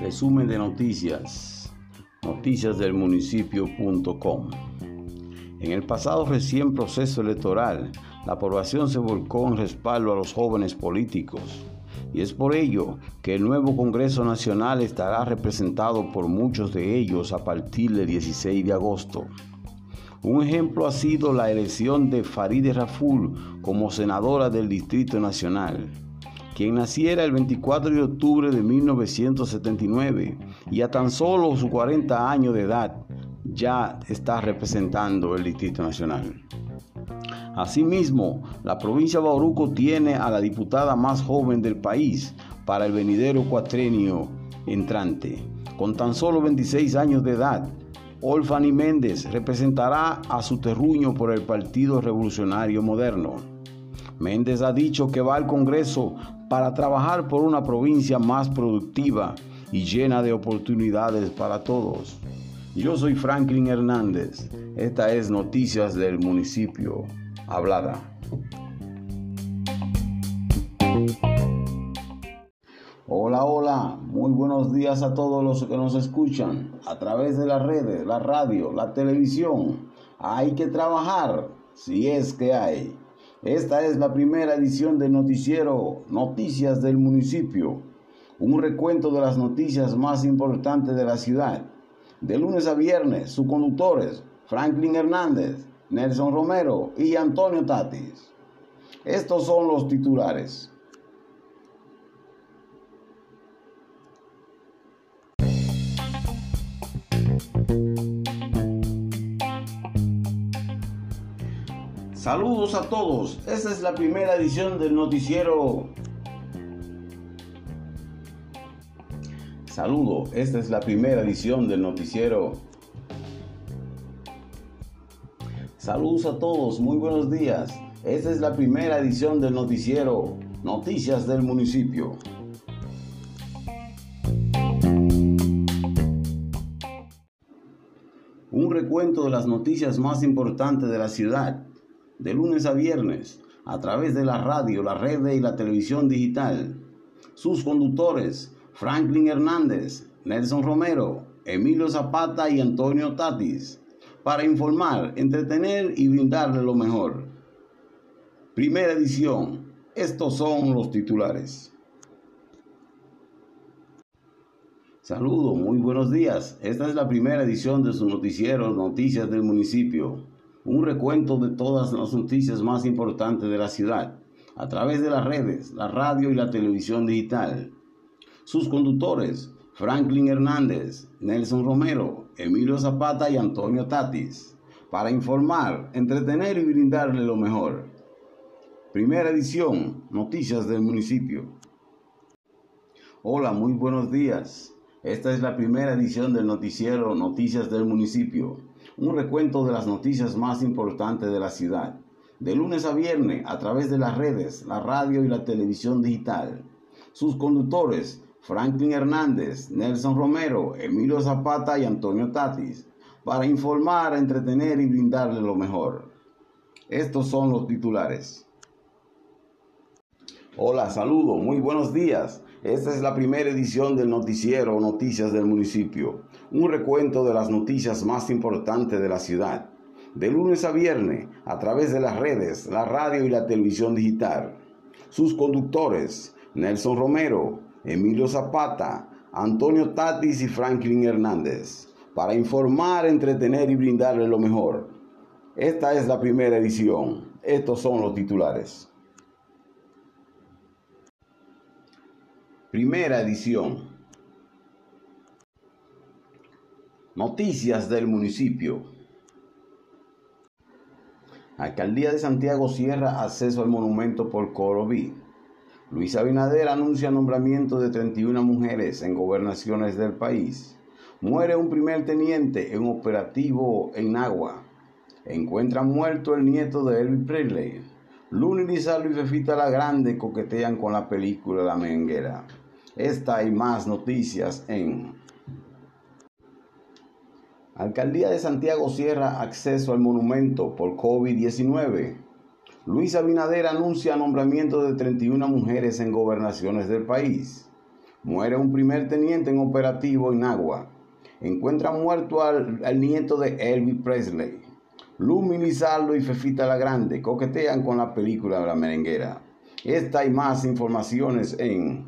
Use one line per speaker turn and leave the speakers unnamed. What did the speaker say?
Resumen de noticias. Noticias. En el pasado recién proceso electoral, la aprobación se volcó en respaldo a los jóvenes políticos. Y es por ello que el nuevo Congreso Nacional estará representado por muchos de ellos a partir del 16 de agosto. Un ejemplo ha sido la elección de Farideh Raful como senadora del Distrito Nacional quien naciera el 24 de octubre de 1979 y a tan solo sus 40 años de edad ya está representando el Distrito Nacional. Asimismo, la provincia de Bauruco tiene a la diputada más joven del país para el venidero cuatrenio entrante. Con tan solo 26 años de edad, Olfani Méndez representará a su terruño por el Partido Revolucionario Moderno. Méndez ha dicho que va al Congreso para trabajar por una provincia más productiva y llena de oportunidades para todos. Yo soy Franklin Hernández. Esta es Noticias del Municipio Hablada. Hola, muy buenos días a todos los que nos escuchan a través de las redes, la radio, la televisión. Hay que trabajar, si es que hay. Esta es la primera edición del noticiero Noticias del Municipio, un recuento de las noticias más importantes de la ciudad. De lunes a viernes, sus conductores, Franklin Hernández, Nelson Romero y Antonio Tatis. Estos son los titulares. Saludos a todos. Esta es la primera edición del noticiero. Saludo, esta es la primera edición del noticiero. Saludos a todos, muy buenos días. Esta es la primera edición del noticiero Noticias del Municipio. Recuento de las noticias más importantes de la ciudad de lunes a viernes a través de la radio, la red y la televisión digital. Sus conductores, Franklin Hernández, Nelson Romero, Emilio Zapata y Antonio Tatis, para informar, entretener y brindarle lo mejor. Primera edición. Estos son los titulares. Saludos, muy buenos días. Esta es la primera edición de su noticiero Noticias del Municipio un recuento de todas las noticias más importantes de la ciudad, a través de las redes, la radio y la televisión digital. Sus conductores, Franklin Hernández, Nelson Romero, Emilio Zapata y Antonio Tatis, para informar, entretener y brindarle lo mejor. Primera edición, Noticias del Municipio. Hola, muy buenos días. Esta es la primera edición del noticiero Noticias del Municipio un recuento de las noticias más importantes de la ciudad, de lunes a viernes a través de las redes, la radio y la televisión digital. Sus conductores, Franklin Hernández, Nelson Romero, Emilio Zapata y Antonio Tatis, para informar, entretener y brindarle lo mejor. Estos son los titulares. Hola, saludo, muy buenos días. Esta es la primera edición del noticiero Noticias del Municipio, un recuento de las noticias más importantes de la ciudad, de lunes a viernes a través de las redes, la radio y la televisión digital. Sus conductores, Nelson Romero, Emilio Zapata, Antonio Tatis y Franklin Hernández, para informar, entretener y brindarle lo mejor. Esta es la primera edición. Estos son los titulares. Primera edición. Noticias del municipio. Alcaldía de Santiago cierra acceso al monumento por Coroví. Luis Abinader anuncia nombramiento de 31 mujeres en gobernaciones del país. Muere un primer teniente en operativo en Agua. Encuentra muerto el nieto de Elvis Presley. Luna Lizardo y Fefita la Grande coquetean con la película La Menguera. Esta y más noticias en Alcaldía de Santiago cierra acceso al monumento por COVID-19. Luis Abinader anuncia nombramiento de 31 mujeres en gobernaciones del país. Muere un primer teniente en operativo en Agua. Encuentra muerto al, nieto de Elvis Presley. Lumi Lizardo y Fefita la Grande coquetean con la película La Merenguera. Esta y más informaciones en